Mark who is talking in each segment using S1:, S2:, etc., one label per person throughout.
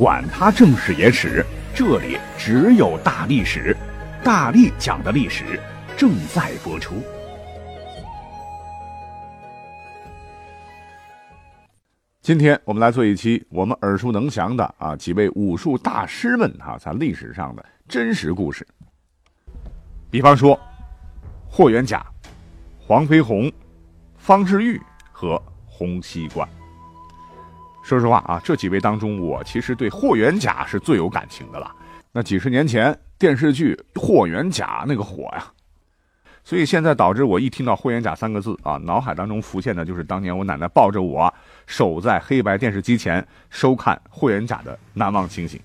S1: 管他正史野史。这里只有大历史，大力讲的历史正在播出。
S2: 今天我们来做一期我们耳熟能详的啊几位武术大师们哈在历史上的真实故事。比方说，霍元甲、黄飞鸿、方世玉和洪熙官。说实话啊，这几位当中，我其实对霍元甲是最有感情的了。那几十年前电视剧《霍元甲》那个火呀，所以现在导致我一听到霍元甲三个字啊，脑海当中浮现的就是当年我奶奶抱着我守在黑白电视机前收看霍元甲的难忘情形。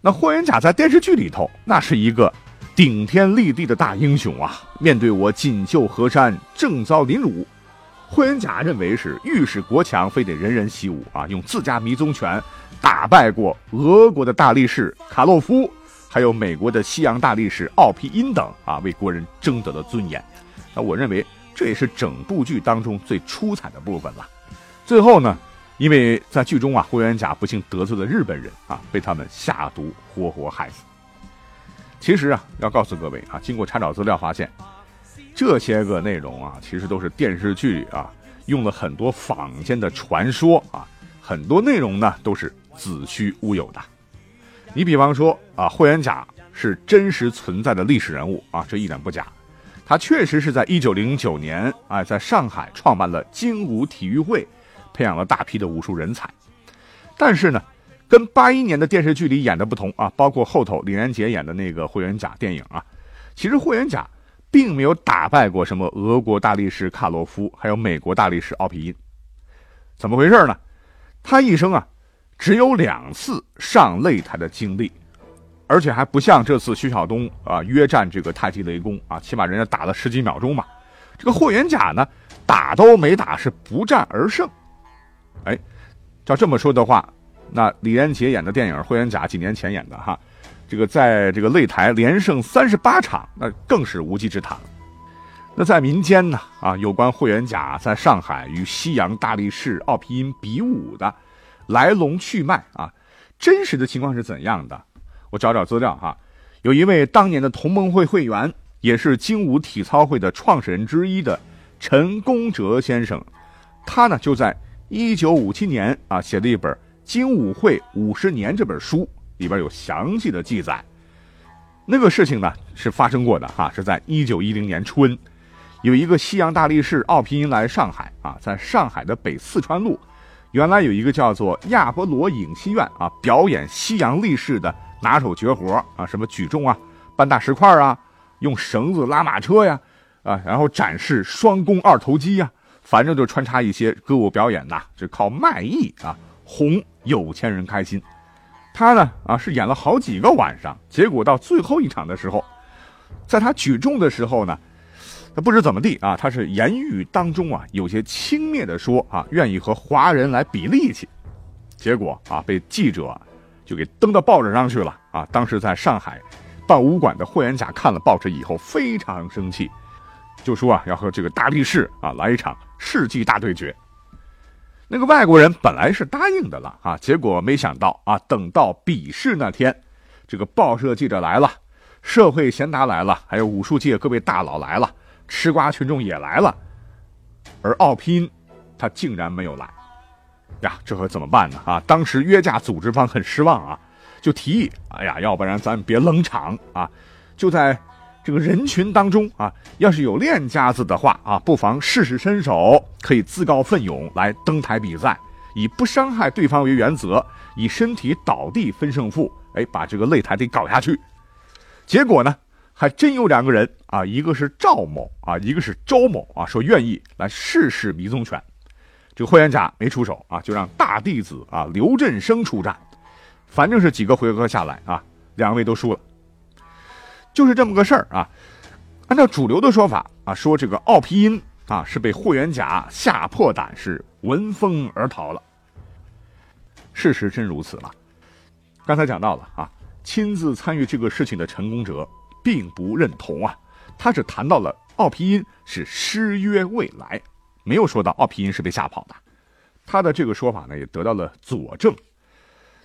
S2: 那霍元甲在电视剧里头，那是一个顶天立地的大英雄啊，面对我锦绣河山，正遭凌辱。霍元甲认为是欲使国强，非得人人习武啊！用自家迷踪拳打败过俄国的大力士卡洛夫，还有美国的西洋大力士奥皮因等啊，为国人争得了尊严。那我认为这也是整部剧当中最出彩的部分了。最后呢，因为在剧中啊，霍元甲不幸得罪了日本人啊，被他们下毒活活害死。其实啊，要告诉各位啊，经过查找资料发现。这些个内容啊，其实都是电视剧啊用了很多坊间的传说啊，很多内容呢都是子虚乌有的。你比方说啊，霍元甲是真实存在的历史人物啊，这一点不假。他确实是在一九零九年啊，在上海创办了精武体育会，培养了大批的武术人才。但是呢，跟八一年的电视剧里演的不同啊，包括后头李连杰演的那个霍元甲电影啊，其实霍元甲。并没有打败过什么俄国大力士卡洛夫，还有美国大力士奥皮因，怎么回事呢？他一生啊，只有两次上擂台的经历，而且还不像这次徐晓东啊约战这个太极雷公啊，起码人家打了十几秒钟嘛。这个霍元甲呢，打都没打是不战而胜。哎，照这么说的话，那李连杰演的电影《霍元甲》几年前演的哈。这个在这个擂台连胜三十八场，那更是无稽之谈。那在民间呢，啊，有关霍元甲在上海与西洋大力士奥皮因比武的来龙去脉啊，真实的情况是怎样的？我找找资料哈。有一位当年的同盟会会员，也是精武体操会的创始人之一的陈功哲先生，他呢就在一九五七年啊写了一本《精武会五十年》这本书。里边有详细的记载，那个事情呢是发生过的哈，是在一九一零年春，有一个西洋大力士奥皮因来上海啊，在上海的北四川路，原来有一个叫做亚波罗影戏院啊，表演西洋力士的拿手绝活啊，什么举重啊、搬大石块啊、用绳子拉马车呀，啊，然后展示双弓二头肌呀，反正就穿插一些歌舞表演呐，就靠卖艺啊哄有钱人开心。他呢啊是演了好几个晚上，结果到最后一场的时候，在他举重的时候呢，他不知怎么地啊，他是言语当中啊有些轻蔑的说啊，愿意和华人来比力气，结果啊被记者就给登到报纸上去了啊。当时在上海办武馆的霍元甲看了报纸以后非常生气，就说啊要和这个大力士啊来一场世纪大对决。那个外国人本来是答应的了啊，结果没想到啊，等到比试那天，这个报社记者来了，社会贤达来了，还有武术界各位大佬来了，吃瓜群众也来了，而奥拼他竟然没有来，呀，这可怎么办呢？啊，当时约架组织方很失望啊，就提议，哎呀，要不然咱别冷场啊，就在。这个人群当中啊，要是有练家子的话啊，不妨试试身手，可以自告奋勇来登台比赛，以不伤害对方为原则，以身体倒地分胜负，哎，把这个擂台给搞下去。结果呢，还真有两个人啊，一个是赵某啊，一个是周某啊，说愿意来试试迷踪拳。这个霍元甲没出手啊，就让大弟子啊刘振声出战。反正是几个回合下来啊，两位都输了。就是这么个事儿啊。按照主流的说法啊，说这个奥皮因啊是被霍元甲吓破胆，是闻风而逃了。事实真如此吗？刚才讲到了啊，亲自参与这个事情的陈功哲并不认同啊，他只谈到了奥皮因是失约未来，没有说到奥皮因是被吓跑的。他的这个说法呢，也得到了佐证。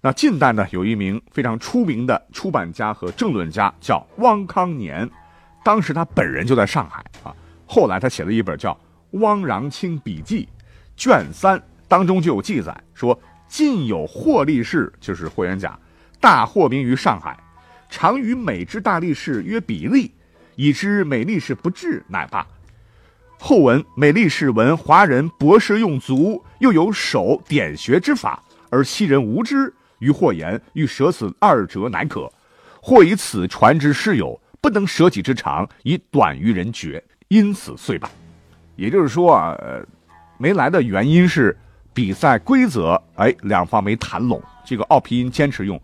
S2: 那近代呢，有一名非常出名的出版家和政论家，叫汪康年。当时他本人就在上海啊，后来他写了一本叫《汪壤清笔记》，卷三当中就有记载说，晋有霍力士，就是霍元甲，大获名于上海，常与美之大力士约比例，以知美力士不至，乃罢。后闻美力士闻华人博士用足，又有手点穴之法，而西人无知，于或言欲舍此二者乃可，或以此传之师友。不能舍己之长，以短于人绝，因此遂罢。也就是说啊，没来的原因是比赛规则，哎，两方没谈拢。这个奥皮音坚持用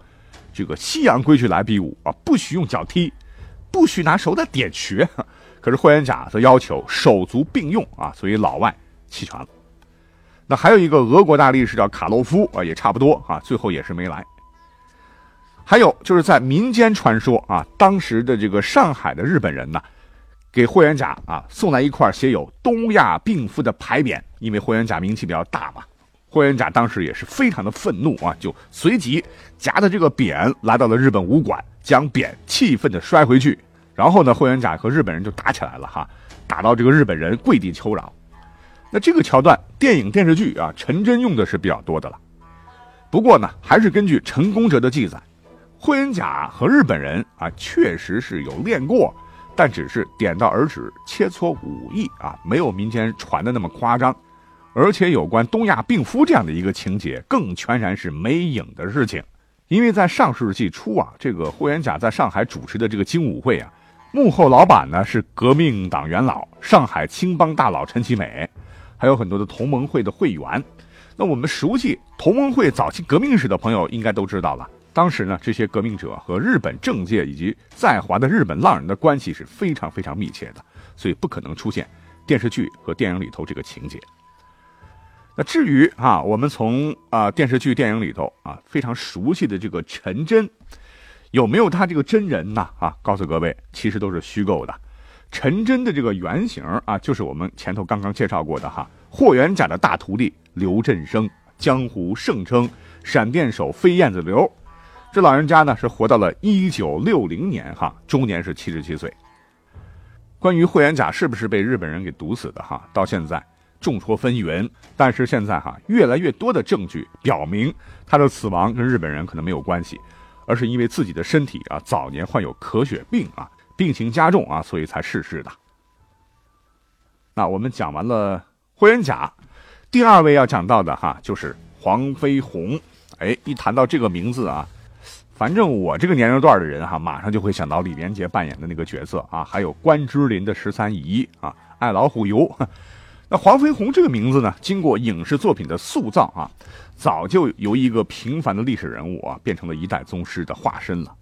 S2: 这个西洋规矩来比武啊，不许用脚踢，不许拿手的点穴。可是霍元甲则要求手足并用啊，所以老外弃权了。那还有一个俄国大力士叫卡洛夫啊，也差不多啊，最后也是没来。还有就是在民间传说啊，当时的这个上海的日本人呢，给霍元甲啊送来一块写有“东亚病夫”的牌匾，因为霍元甲名气比较大嘛。霍元甲当时也是非常的愤怒啊，就随即夹着这个匾来到了日本武馆，将匾气愤的摔回去。然后呢，霍元甲和日本人就打起来了哈，打到这个日本人跪地求饶。那这个桥段，电影电视剧啊，陈真用的是比较多的了。不过呢，还是根据陈功哲的记载。霍元甲和日本人啊，确实是有练过，但只是点到而止，切磋武艺啊，没有民间传的那么夸张。而且有关东亚病夫这样的一个情节，更全然是没影的事情。因为在上世纪初啊，这个霍元甲在上海主持的这个精武会啊，幕后老板呢是革命党元老、上海青帮大佬陈其美，还有很多的同盟会的会员。那我们熟悉同盟会早期革命史的朋友，应该都知道了。当时呢，这些革命者和日本政界以及在华的日本浪人的关系是非常非常密切的，所以不可能出现电视剧和电影里头这个情节。那至于啊，我们从啊电视剧、电影里头啊非常熟悉的这个陈真，有没有他这个真人呢？啊，告诉各位，其实都是虚构的。陈真的这个原型啊，就是我们前头刚刚介绍过的哈，霍元甲的大徒弟刘振生，江湖盛称闪电手飞燕子刘。这老人家呢是活到了一九六零年，哈，终年是七十七岁。关于霍元甲是不是被日本人给毒死的，哈，到现在众说纷纭。但是现在哈，越来越多的证据表明他的死亡跟日本人可能没有关系，而是因为自己的身体啊早年患有咳血病啊，病情加重啊，所以才逝世的。那我们讲完了霍元甲，第二位要讲到的哈就是黄飞鸿。哎，一谈到这个名字啊。反正我这个年龄段的人哈，马上就会想到李连杰扮演的那个角色啊，还有关之琳的十三姨啊，爱老虎油。那黄飞鸿这个名字呢，经过影视作品的塑造啊，早就由一个平凡的历史人物啊，变成了一代宗师的化身了。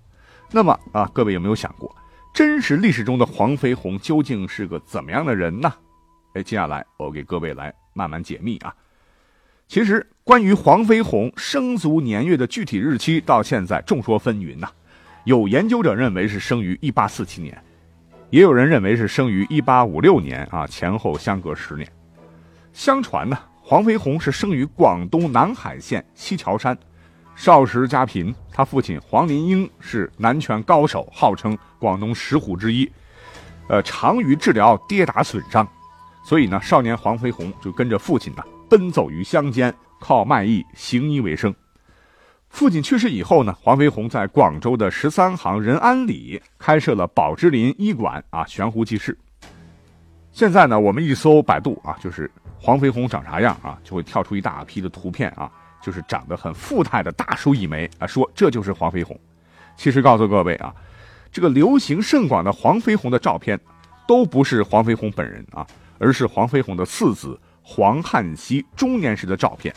S2: 那么啊，各位有没有想过，真实历史中的黄飞鸿究竟是个怎么样的人呢？哎，接下来我给各位来慢慢解密啊。其实，关于黄飞鸿生卒年月的具体日期，到现在众说纷纭呐。有研究者认为是生于1847年，也有人认为是生于1856年啊，前后相隔十年。相传呢，黄飞鸿是生于广东南海县西樵山，少时家贫，他父亲黄林英是南拳高手，号称广东十虎之一，呃，长于治疗跌打损伤，所以呢，少年黄飞鸿就跟着父亲呢。奔走于乡间，靠卖艺行医为生。父亲去世以后呢，黄飞鸿在广州的十三行仁安里开设了宝芝林医馆啊，悬壶济世。现在呢，我们一搜百度啊，就是黄飞鸿长啥样啊，就会跳出一大批的图片啊，就是长得很富态的大叔一枚啊，说这就是黄飞鸿。其实告诉各位啊，这个流行甚广的黄飞鸿的照片，都不是黄飞鸿本人啊，而是黄飞鸿的次子。黄汉熙中年时的照片，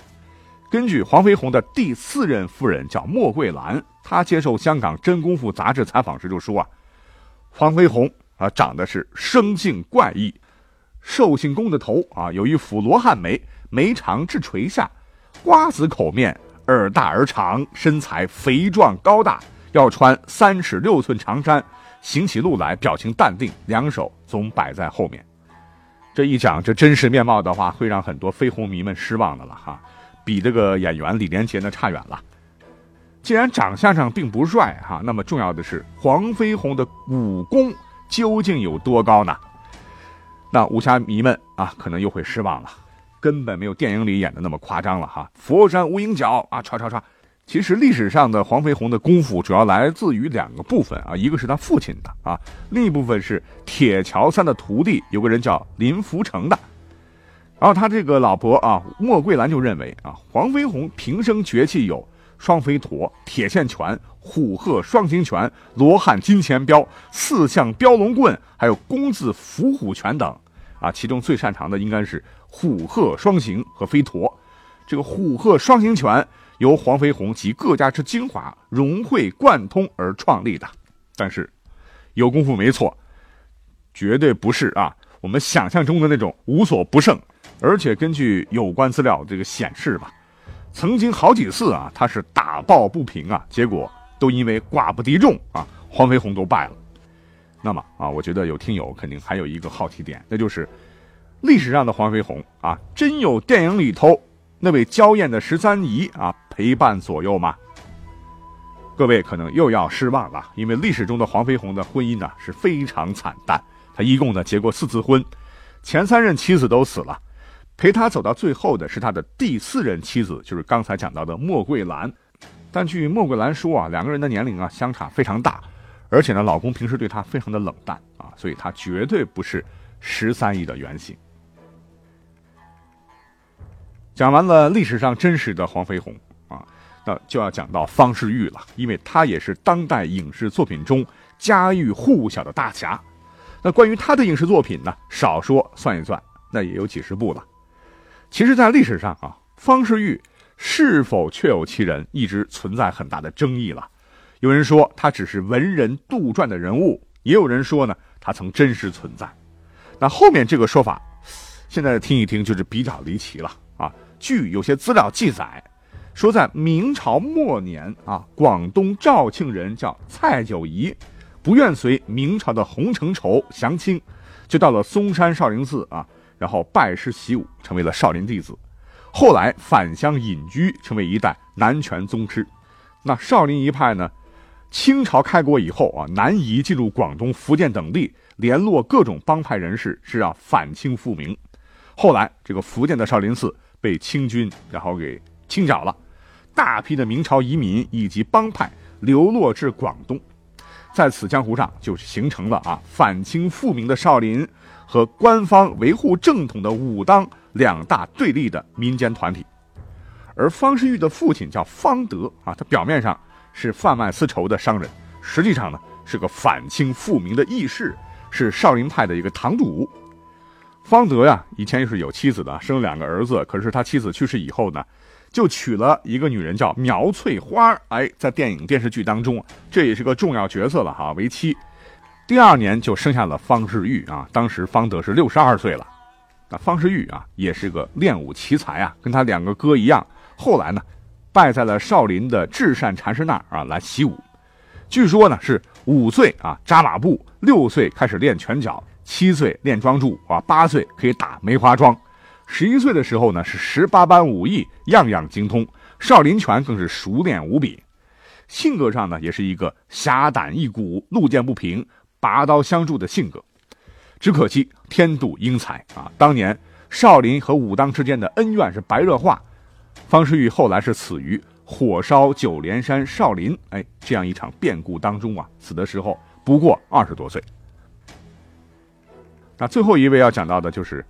S2: 根据黄飞鸿的第四任夫人叫莫桂兰，她接受香港《真功夫》杂志采访时就说啊，黄飞鸿啊长得是生性怪异，寿星公的头啊有一副罗汉眉，眉长至垂下，瓜子口面，耳大而长，身材肥壮高大，要穿三尺六寸长衫，行起路来表情淡定，两手总摆在后面。这一讲这真实面貌的话，会让很多飞鸿迷们失望的了哈，比这个演员李连杰呢差远了。既然长相上并不帅哈，那么重要的是黄飞鸿的武功究竟有多高呢？那武侠迷们啊，可能又会失望了，根本没有电影里演的那么夸张了哈。佛山无影脚啊，唰唰唰。其实历史上的黄飞鸿的功夫主要来自于两个部分啊，一个是他父亲的啊，另一部分是铁桥三的徒弟，有个人叫林福成的。然后他这个老婆啊，莫桂兰就认为啊，黄飞鸿平生绝技有双飞陀、铁线拳、虎鹤双形拳、罗汉金钱镖、四象标龙棍，还有弓字伏虎拳等啊，其中最擅长的应该是虎鹤双形和飞陀。这个虎鹤双形拳。由黄飞鸿集各家之精华融会贯通而创立的，但是有功夫没错，绝对不是啊我们想象中的那种无所不胜。而且根据有关资料这个显示吧，曾经好几次啊他是打抱不平啊，结果都因为寡不敌众啊，黄飞鸿都败了。那么啊，我觉得有听友肯定还有一个好奇点，那就是历史上的黄飞鸿啊，真有电影里头那位娇艳的十三姨啊？陪伴左右吗？各位可能又要失望了，因为历史中的黄飞鸿的婚姻呢是非常惨淡。他一共呢结过四次婚，前三任妻子都死了，陪他走到最后的是他的第四任妻子，就是刚才讲到的莫桂兰。但据莫桂兰说啊，两个人的年龄啊相差非常大，而且呢老公平时对她非常的冷淡啊，所以她绝对不是十三姨的原型。讲完了历史上真实的黄飞鸿啊。那就要讲到方世玉了，因为他也是当代影视作品中家喻户晓的大侠。那关于他的影视作品呢，少说算一算，那也有几十部了。其实，在历史上啊，方世玉是否确有其人，一直存在很大的争议了。有人说他只是文人杜撰的人物，也有人说呢，他曾真实存在。那后面这个说法，现在听一听就是比较离奇了。据有些资料记载。说在明朝末年啊，广东肇庆人叫蔡九仪，不愿随明朝的洪承畴降清，就到了嵩山少林寺啊，然后拜师习武，成为了少林弟子。后来返乡隐居，成为一代南拳宗师。那少林一派呢，清朝开国以后啊，南移进入广东、福建等地，联络各种帮派人士，是要反清复明。后来这个福建的少林寺被清军然后给清剿了。大批的明朝移民以及帮派流落至广东，在此江湖上就形成了啊反清复明的少林和官方维护正统的武当两大对立的民间团体。而方世玉的父亲叫方德啊，他表面上是贩卖丝绸的商人，实际上呢是个反清复明的义士，是少林派的一个堂主。方德呀，以前也是有妻子的，生了两个儿子，可是他妻子去世以后呢。就娶了一个女人，叫苗翠花哎，在电影电视剧当中，这也是个重要角色了哈，为妻。第二年就生下了方世玉啊，当时方德是六十二岁了。那方世玉啊，也是个练武奇才啊，跟他两个哥一样。后来呢，拜在了少林的智善禅师那儿啊，来习武。据说呢，是五岁啊扎马步，六岁开始练拳脚，七岁练桩柱啊，八岁可以打梅花桩。十一岁的时候呢，是十八般武艺样样精通，少林拳更是熟练无比。性格上呢，也是一个侠胆义骨、路见不平拔刀相助的性格。只可惜天妒英才啊！当年少林和武当之间的恩怨是白热化，方世玉后来是死于火烧九连山少林哎这样一场变故当中啊，死的时候不过二十多岁。那最后一位要讲到的就是。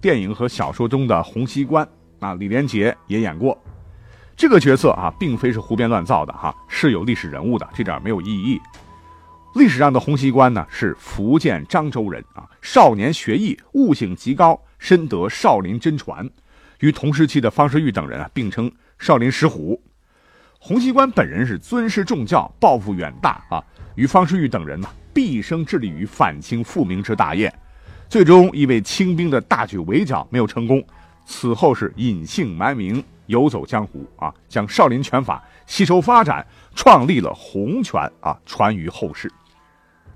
S2: 电影和小说中的洪熙官啊，李连杰也演过这个角色啊，并非是胡编乱造的哈，是有历史人物的，这点没有异议。历史上的洪熙官呢，是福建漳州人啊，少年学艺，悟性极高，深得少林真传，与同时期的方世玉等人啊并称少林石虎。洪熙官本人是尊师重教，抱负远大啊，与方世玉等人呢，毕生致力于反清复明之大业，最终因为清兵的大举围剿没有成功，此后是隐姓埋名，游走江湖啊，将少林拳法吸收发展，创立了洪拳啊，传于后世。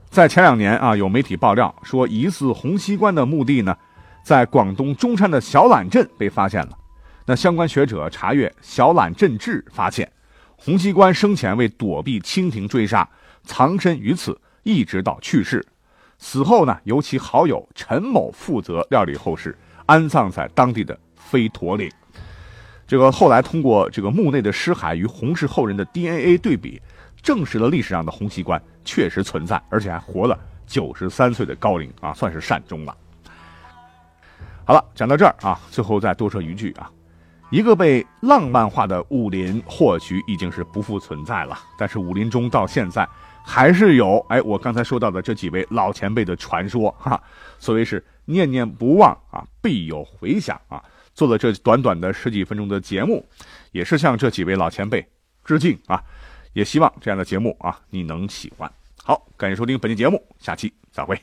S2: 在前两年啊，有媒体爆料说，疑似洪熙官的墓地呢，在广东中山的小榄镇被发现了。那相关学者查阅《小榄镇志》，发现。洪熙官生前为躲避清廷追杀，藏身于此，一直到去世。死后呢，由其好友陈某负责料理后事，安葬在当地的飞驼岭。这个后来通过这个墓内的尸骸与洪氏后人的 DNA 对比，证实了历史上的洪熙官确实存在，而且还活了九十三岁的高龄啊，算是善终了。好了，讲到这儿啊，最后再多说一句啊。一个被浪漫化的武林或许已经是不复存在了，但是武林中到现在还是有哎，我刚才说到的这几位老前辈的传说哈。所谓是念念不忘啊，必有回响啊。做了这短短的十几分钟的节目，也是向这几位老前辈致敬啊。也希望这样的节目啊，你能喜欢。好，感谢收听本期节目，下期再会。